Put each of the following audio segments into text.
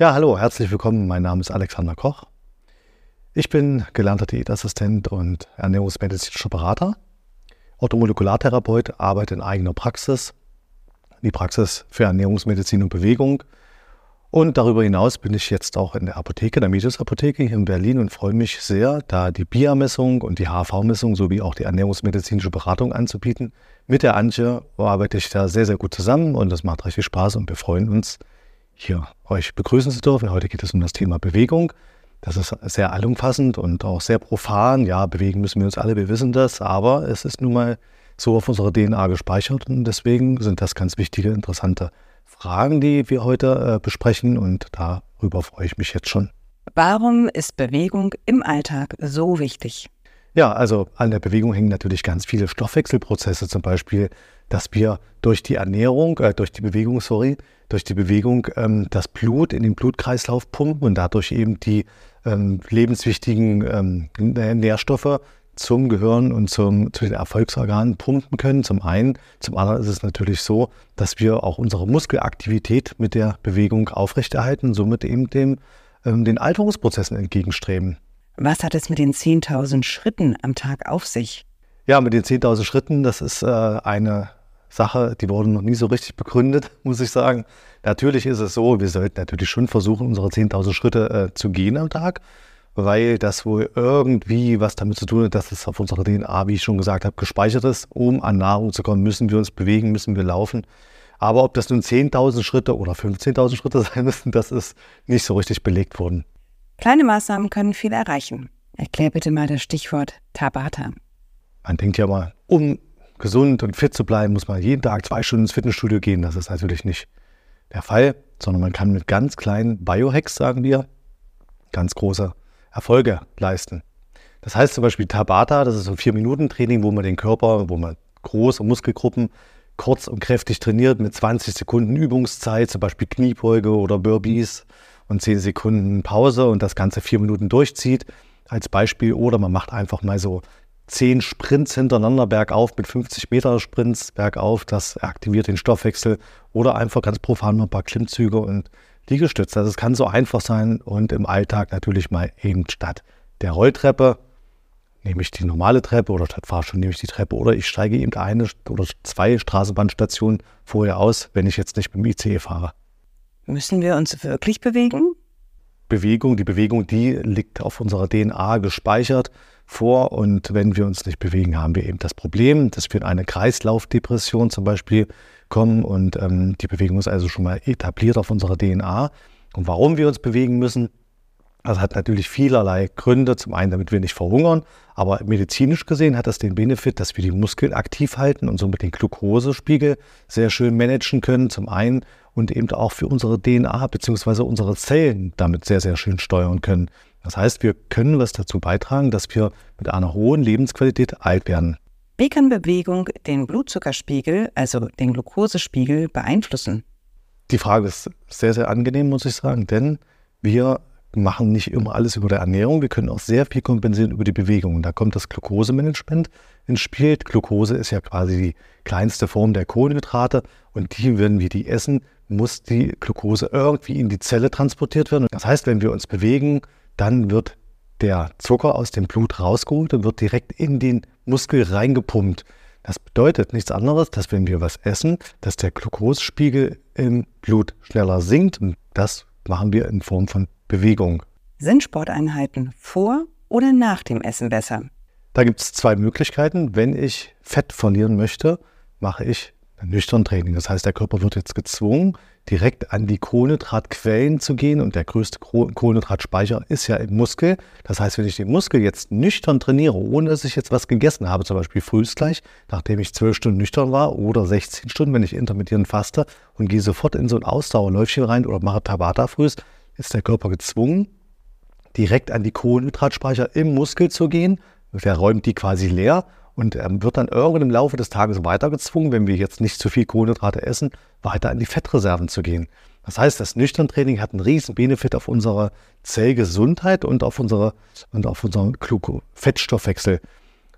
Ja, hallo, herzlich willkommen. Mein Name ist Alexander Koch. Ich bin gelernter Diätassistent und ernährungsmedizinischer Berater, Orthomolekulartherapeut, arbeite in eigener Praxis, die Praxis für Ernährungsmedizin und Bewegung. Und darüber hinaus bin ich jetzt auch in der Apotheke, der Medius Apotheke hier in Berlin und freue mich sehr, da die BIA-Messung und die HV-Messung sowie auch die ernährungsmedizinische Beratung anzubieten. Mit der Antje arbeite ich da sehr, sehr gut zusammen und das macht recht viel Spaß und wir freuen uns, hier euch begrüßen zu dürfen. Heute geht es um das Thema Bewegung. Das ist sehr allumfassend und auch sehr profan. Ja, bewegen müssen wir uns alle, wir wissen das, aber es ist nun mal so auf unserer DNA gespeichert und deswegen sind das ganz wichtige, interessante Fragen, die wir heute äh, besprechen und darüber freue ich mich jetzt schon. Warum ist Bewegung im Alltag so wichtig? Ja, also an der Bewegung hängen natürlich ganz viele Stoffwechselprozesse, zum Beispiel, dass wir durch die Ernährung, äh, durch die Bewegung, sorry, durch die Bewegung ähm, das Blut in den Blutkreislauf pumpen und dadurch eben die ähm, lebenswichtigen ähm, Nährstoffe zum Gehirn und zum, zu den Erfolgsorganen pumpen können. Zum einen. Zum anderen ist es natürlich so, dass wir auch unsere Muskelaktivität mit der Bewegung aufrechterhalten somit eben dem, ähm, den Alterungsprozessen entgegenstreben. Was hat es mit den 10.000 Schritten am Tag auf sich? Ja, mit den 10.000 Schritten, das ist äh, eine Sache, die wurde noch nie so richtig begründet, muss ich sagen. Natürlich ist es so, wir sollten natürlich schon versuchen, unsere 10.000 Schritte äh, zu gehen am Tag, weil das wohl irgendwie was damit zu tun hat, dass es auf unserer DNA, wie ich schon gesagt habe, gespeichert ist. Um an Nahrung zu kommen, müssen wir uns bewegen, müssen wir laufen. Aber ob das nun 10.000 Schritte oder 15.000 Schritte sein müssen, das ist nicht so richtig belegt worden. Kleine Maßnahmen können viel erreichen. Erklär bitte mal das Stichwort Tabata. Man denkt ja mal, um gesund und fit zu bleiben, muss man jeden Tag zwei Stunden ins Fitnessstudio gehen. Das ist natürlich nicht der Fall, sondern man kann mit ganz kleinen Biohacks, sagen wir, ganz große Erfolge leisten. Das heißt zum Beispiel Tabata, das ist so ein Vier-Minuten-Training, wo man den Körper, wo man große Muskelgruppen kurz und kräftig trainiert mit 20 Sekunden Übungszeit, zum Beispiel Kniebeuge oder Burpees und 10 Sekunden Pause und das Ganze vier Minuten durchzieht als Beispiel. Oder man macht einfach mal so zehn Sprints hintereinander bergauf mit 50 Meter Sprints bergauf. Das aktiviert den Stoffwechsel oder einfach ganz profan mal ein paar Klimmzüge und Liegestütze. Also es kann so einfach sein und im Alltag natürlich mal eben statt der Rolltreppe nehme ich die normale Treppe oder statt Fahrstuhl nehme ich die Treppe oder ich steige eben eine oder zwei Straßenbahnstationen vorher aus, wenn ich jetzt nicht mit dem ICE fahre. Müssen wir uns wirklich bewegen? Bewegung, die Bewegung, die liegt auf unserer DNA gespeichert vor. Und wenn wir uns nicht bewegen, haben wir eben das Problem, dass wir in eine Kreislaufdepression zum Beispiel kommen. Und ähm, die Bewegung ist also schon mal etabliert auf unserer DNA. Und warum wir uns bewegen müssen, das hat natürlich vielerlei Gründe. Zum einen, damit wir nicht verhungern, aber medizinisch gesehen hat das den Benefit, dass wir die Muskeln aktiv halten und somit den Glukosespiegel sehr schön managen können. Zum einen und eben auch für unsere DNA bzw. unsere Zellen damit sehr, sehr schön steuern können. Das heißt, wir können was dazu beitragen, dass wir mit einer hohen Lebensqualität alt werden. Wie kann Bewegung den Blutzuckerspiegel, also den Glukosespiegel, beeinflussen? Die Frage ist sehr, sehr angenehm, muss ich sagen, denn wir machen nicht immer alles über der Ernährung. Wir können auch sehr viel kompensieren über die Bewegung. Da kommt das Glukosemanagement ins Spiel. Glucose ist ja quasi die kleinste Form der Kohlenhydrate. Und die, wenn wir die essen, muss die Glucose irgendwie in die Zelle transportiert werden. Das heißt, wenn wir uns bewegen, dann wird der Zucker aus dem Blut rausgeholt und wird direkt in den Muskel reingepumpt. Das bedeutet nichts anderes, dass wenn wir was essen, dass der Glukosespiegel im Blut schneller sinkt. Und das machen wir in Form von Bewegung. Sind Sporteinheiten vor oder nach dem Essen besser? Da gibt es zwei Möglichkeiten. Wenn ich Fett verlieren möchte, mache ich nüchtern Training. Das heißt, der Körper wird jetzt gezwungen, direkt an die Kohlenhydratquellen zu gehen und der größte Kohlenhydratspeicher ist ja im Muskel. Das heißt, wenn ich den Muskel jetzt nüchtern trainiere, ohne dass ich jetzt was gegessen habe, zum Beispiel frühst gleich, nachdem ich zwölf Stunden nüchtern war oder 16 Stunden, wenn ich intermittierend faste und gehe sofort in so ein Ausdauerläufchen rein oder mache Tabata frühst, ist der Körper gezwungen, direkt an die Kohlenhydratspeicher im Muskel zu gehen. Der räumt die quasi leer und ähm, wird dann irgendwann im Laufe des Tages weiter gezwungen, wenn wir jetzt nicht zu viel Kohlenhydrate essen, weiter an die Fettreserven zu gehen. Das heißt, das Nüchtern-Training hat einen riesen Benefit auf unsere Zellgesundheit und auf, unsere, und auf unseren Fettstoffwechsel.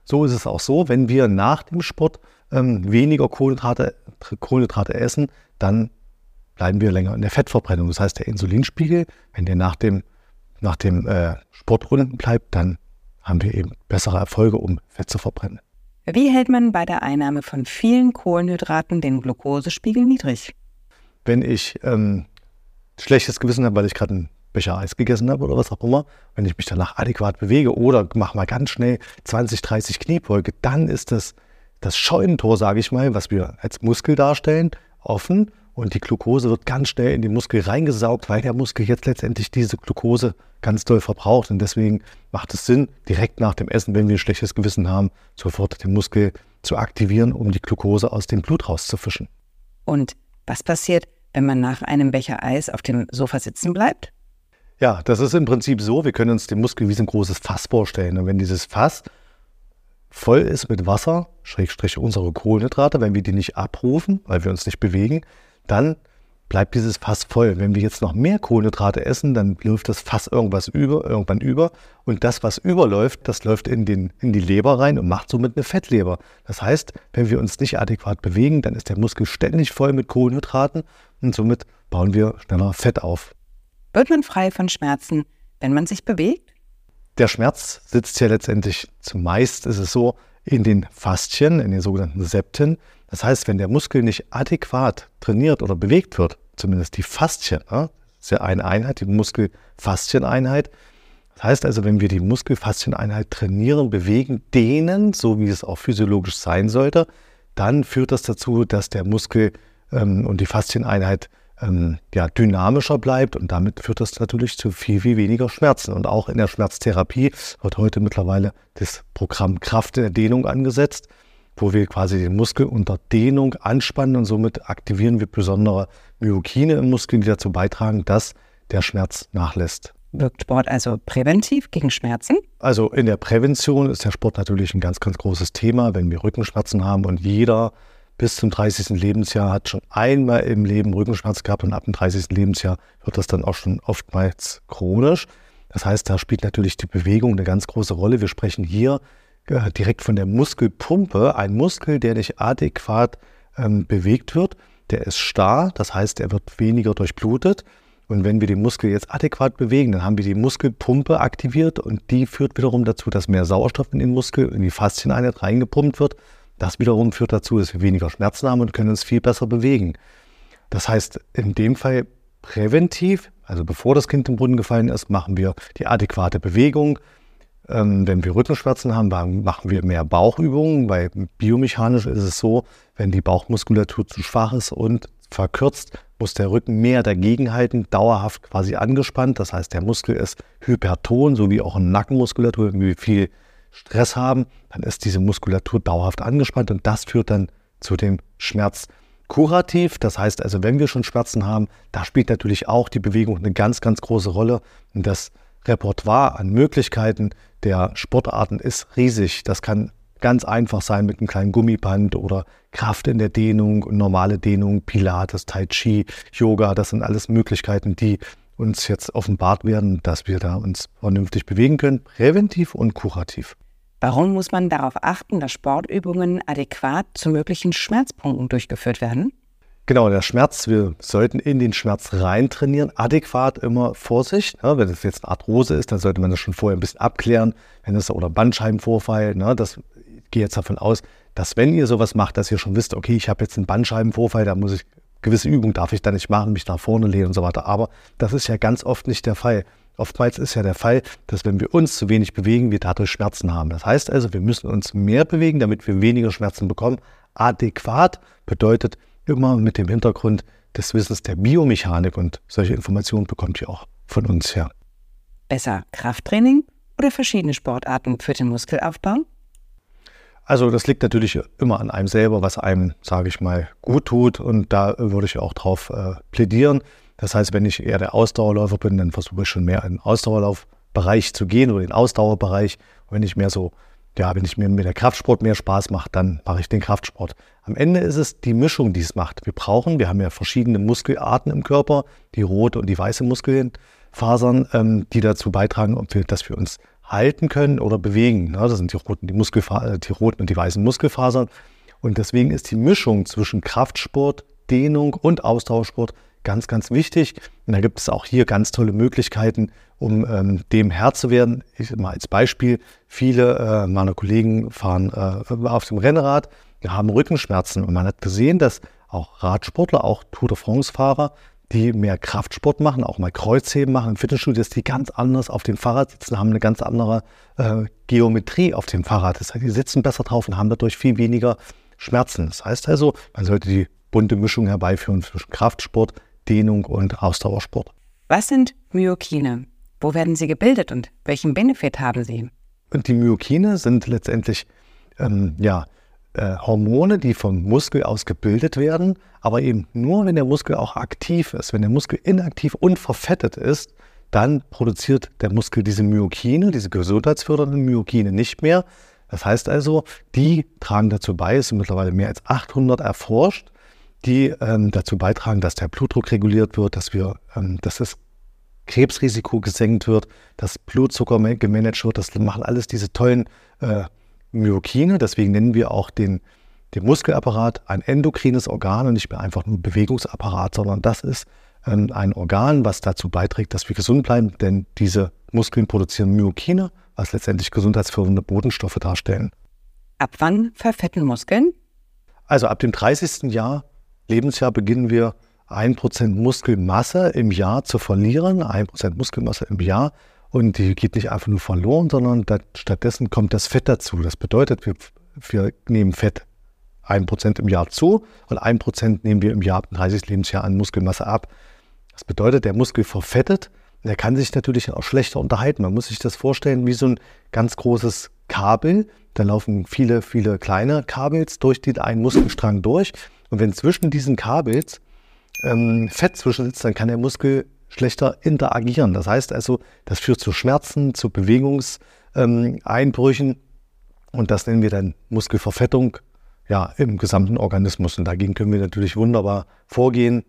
So ist es auch so, wenn wir nach dem Sport ähm, weniger Kohlenhydrate, Kohlenhydrate essen, dann bleiben wir länger in der Fettverbrennung. Das heißt, der Insulinspiegel, wenn der nach dem, nach dem äh, Sport unten bleibt, dann haben wir eben bessere Erfolge, um Fett zu verbrennen. Wie hält man bei der Einnahme von vielen Kohlenhydraten den Glukosespiegel niedrig? Wenn ich ähm, schlechtes Gewissen habe, weil ich gerade einen Becher Eis gegessen habe oder was auch immer, wenn ich mich danach adäquat bewege oder mache mal ganz schnell 20, 30 Kniebeuge, dann ist das das Scheunentor, sage ich mal, was wir als Muskel darstellen, offen und die Glucose wird ganz schnell in den Muskel reingesaugt, weil der Muskel jetzt letztendlich diese Glucose ganz doll verbraucht. Und deswegen macht es Sinn, direkt nach dem Essen, wenn wir ein schlechtes Gewissen haben, sofort den Muskel zu aktivieren, um die Glucose aus dem Blut rauszufischen. Und was passiert, wenn man nach einem Becher Eis auf dem Sofa sitzen bleibt? Ja, das ist im Prinzip so, wir können uns den Muskel wie so ein großes Fass vorstellen. Und wenn dieses Fass voll ist mit Wasser, Schrägstrich unsere Kohlenhydrate, wenn wir die nicht abrufen, weil wir uns nicht bewegen, dann bleibt dieses Fass voll. Wenn wir jetzt noch mehr Kohlenhydrate essen, dann läuft das Fass irgendwas über, irgendwann über. Und das, was überläuft, das läuft in, den, in die Leber rein und macht somit eine Fettleber. Das heißt, wenn wir uns nicht adäquat bewegen, dann ist der Muskel ständig voll mit Kohlenhydraten und somit bauen wir schneller Fett auf. Wird man frei von Schmerzen, wenn man sich bewegt? Der Schmerz sitzt ja letztendlich zumeist, ist es so, in den Faszien, in den sogenannten Septen. Das heißt, wenn der Muskel nicht adäquat trainiert oder bewegt wird, zumindest die Faszien, ja, ist ja eine Einheit, die Muskelfaszieneinheit. Das heißt also, wenn wir die Muskelfaszieneinheit trainieren, bewegen, dehnen, so wie es auch physiologisch sein sollte, dann führt das dazu, dass der Muskel ähm, und die Faszieneinheit ähm, ja, dynamischer bleibt und damit führt das natürlich zu viel, viel weniger Schmerzen. Und auch in der Schmerztherapie wird heute mittlerweile das Programm Kraft in der Dehnung angesetzt, wo wir quasi den Muskel unter Dehnung anspannen und somit aktivieren wir besondere Myokine im Muskel, die dazu beitragen, dass der Schmerz nachlässt. Wirkt Sport also präventiv gegen Schmerzen? Also in der Prävention ist der Sport natürlich ein ganz, ganz großes Thema, wenn wir Rückenschmerzen haben und jeder bis zum 30. Lebensjahr hat schon einmal im Leben Rückenschmerz gehabt und ab dem 30. Lebensjahr wird das dann auch schon oftmals chronisch. Das heißt, da spielt natürlich die Bewegung eine ganz große Rolle. Wir sprechen hier direkt von der Muskelpumpe. Ein Muskel, der nicht adäquat ähm, bewegt wird, der ist starr, das heißt, er wird weniger durchblutet. Und wenn wir den Muskel jetzt adäquat bewegen, dann haben wir die Muskelpumpe aktiviert und die führt wiederum dazu, dass mehr Sauerstoff in den Muskel, in die Faszieneinheit reingepumpt wird das wiederum führt dazu, dass wir weniger Schmerzen haben und können uns viel besser bewegen. Das heißt, in dem Fall präventiv, also bevor das Kind im Brunnen gefallen ist, machen wir die adäquate Bewegung. Ähm, wenn wir Rückenschmerzen haben, machen wir mehr Bauchübungen, weil biomechanisch ist es so, wenn die Bauchmuskulatur zu schwach ist und verkürzt, muss der Rücken mehr dagegenhalten, dauerhaft quasi angespannt. Das heißt, der Muskel ist hyperton, so wie auch eine Nackenmuskulatur, irgendwie viel Stress haben, dann ist diese Muskulatur dauerhaft angespannt und das führt dann zu dem Schmerz. Kurativ, das heißt also, wenn wir schon Schmerzen haben, da spielt natürlich auch die Bewegung eine ganz, ganz große Rolle. Und das Repertoire an Möglichkeiten der Sportarten ist riesig. Das kann ganz einfach sein mit einem kleinen Gummiband oder Kraft in der Dehnung, normale Dehnung, Pilates, Tai Chi, Yoga. Das sind alles Möglichkeiten, die uns jetzt offenbart werden, dass wir da uns vernünftig bewegen können, präventiv und kurativ. Warum muss man darauf achten, dass Sportübungen adäquat zu möglichen Schmerzpunkten durchgeführt werden? Genau, der Schmerz, wir sollten in den Schmerz rein trainieren, adäquat immer Vorsicht. Ja, wenn es jetzt eine Arthrose ist, dann sollte man das schon vorher ein bisschen abklären. Wenn es oder Bandscheibenvorfall, ne, das gehe jetzt davon aus, dass wenn ihr sowas macht, dass ihr schon wisst, okay, ich habe jetzt einen Bandscheibenvorfall, da muss ich gewisse Übungen darf ich da nicht machen, mich nach vorne lehnen und so weiter. Aber das ist ja ganz oft nicht der Fall. Oftmals ist ja der Fall, dass wenn wir uns zu wenig bewegen, wir dadurch Schmerzen haben. Das heißt also, wir müssen uns mehr bewegen, damit wir weniger Schmerzen bekommen. Adäquat bedeutet immer mit dem Hintergrund des Wissens der Biomechanik und solche Informationen bekommt ihr auch von uns her. Besser Krafttraining oder verschiedene Sportarten für den Muskelaufbau? Also das liegt natürlich immer an einem selber, was einem, sage ich mal, gut tut. Und da würde ich auch drauf äh, plädieren. Das heißt, wenn ich eher der Ausdauerläufer bin, dann versuche ich schon mehr in den Ausdauerlaufbereich zu gehen oder den Ausdauerbereich. Und wenn ich mehr so, ja, wenn ich mir mit der Kraftsport mehr Spaß mache, dann mache ich den Kraftsport. Am Ende ist es die Mischung, die es macht. Wir brauchen, wir haben ja verschiedene Muskelarten im Körper, die rote und die weiße Muskelfasern, ähm, die dazu beitragen, dass wir uns halten können oder bewegen. Ja, das sind die roten, die, Muskelfa die roten und die weißen Muskelfasern. Und deswegen ist die Mischung zwischen Kraftsport, Dehnung und Ausdauersport ganz, ganz wichtig. Und da gibt es auch hier ganz tolle Möglichkeiten, um ähm, dem Herr zu werden. Ich mal als Beispiel, viele äh, meiner Kollegen fahren äh, auf dem Rennrad, haben Rückenschmerzen und man hat gesehen, dass auch Radsportler, auch Tour de France-Fahrer, die mehr Kraftsport machen, auch mal Kreuzheben machen im Fitnessstudio, dass die ganz anders auf dem Fahrrad sitzen, haben eine ganz andere äh, Geometrie auf dem Fahrrad. Das heißt, die sitzen besser drauf und haben dadurch viel weniger Schmerzen. Das heißt also, man sollte die bunte Mischung herbeiführen zwischen Kraftsport, Dehnung und Ausdauersport. Was sind Myokine? Wo werden sie gebildet und welchen Benefit haben sie? Und die Myokine sind letztendlich ähm, ja, äh, Hormone, die vom Muskel aus gebildet werden, aber eben nur, wenn der Muskel auch aktiv ist. Wenn der Muskel inaktiv und verfettet ist, dann produziert der Muskel diese Myokine, diese gesundheitsfördernden Myokine nicht mehr. Das heißt also, die tragen dazu bei, es sind mittlerweile mehr als 800 erforscht, die ähm, dazu beitragen, dass der Blutdruck reguliert wird, dass wir, ähm, dass das Krebsrisiko gesenkt wird, dass Blutzucker gemanagt wird. Das machen alles diese tollen äh, Myokine. Deswegen nennen wir auch den, den Muskelapparat ein endokrines Organ und nicht mehr einfach nur Bewegungsapparat, sondern das ist ähm, ein Organ, was dazu beiträgt, dass wir gesund bleiben, denn diese Muskeln produzieren Myokine, was letztendlich gesundheitsfördernde Bodenstoffe darstellen. Ab wann verfetten Muskeln? Also ab dem 30. Jahr, Lebensjahr beginnen wir 1% Muskelmasse im Jahr zu verlieren, 1% Muskelmasse im Jahr. Und die geht nicht einfach nur verloren, sondern stattdessen kommt das Fett dazu. Das bedeutet, wir, wir nehmen Fett 1% im Jahr zu und 1% nehmen wir im Jahr ab 30 Lebensjahr an Muskelmasse ab. Das bedeutet, der Muskel verfettet und er kann sich natürlich auch schlechter unterhalten. Man muss sich das vorstellen wie so ein ganz großes Kabel. Da laufen viele, viele kleine Kabels durch den einen Muskelstrang durch. Und wenn zwischen diesen Kabels ähm, Fett zwischensitzt, dann kann der Muskel schlechter interagieren. Das heißt also, das führt zu Schmerzen, zu Bewegungseinbrüchen und das nennen wir dann Muskelverfettung ja, im gesamten Organismus. Und dagegen können wir natürlich wunderbar vorgehen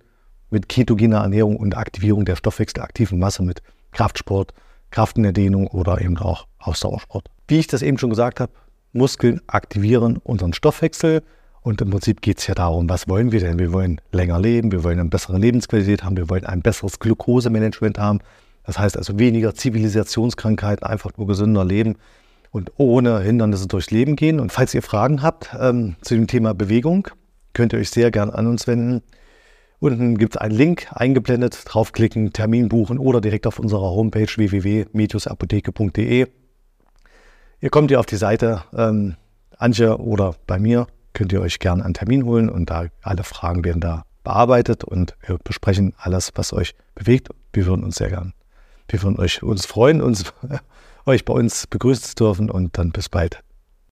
mit ketogener Ernährung und Aktivierung der stoffwechselaktiven Masse mit Kraftsport, Kraft in der Dehnung oder eben auch Ausdauersport. Wie ich das eben schon gesagt habe, Muskeln aktivieren unseren Stoffwechsel und im Prinzip geht es ja darum, was wollen wir denn? Wir wollen länger leben, wir wollen eine bessere Lebensqualität haben, wir wollen ein besseres Glukosemanagement haben. Das heißt also weniger Zivilisationskrankheiten, einfach nur gesünder leben und ohne Hindernisse durchs Leben gehen. Und falls ihr Fragen habt ähm, zu dem Thema Bewegung, könnt ihr euch sehr gern an uns wenden. Unten gibt es einen Link eingeblendet, draufklicken, Termin buchen oder direkt auf unserer Homepage www.metiusapotheke.de. Ihr kommt hier auf die Seite ähm, Antje oder bei mir könnt ihr euch gerne einen Termin holen und da alle Fragen werden da bearbeitet und wir besprechen alles, was euch bewegt. Wir würden uns sehr gern, wir würden euch uns freuen, uns, euch bei uns begrüßen zu dürfen und dann bis bald.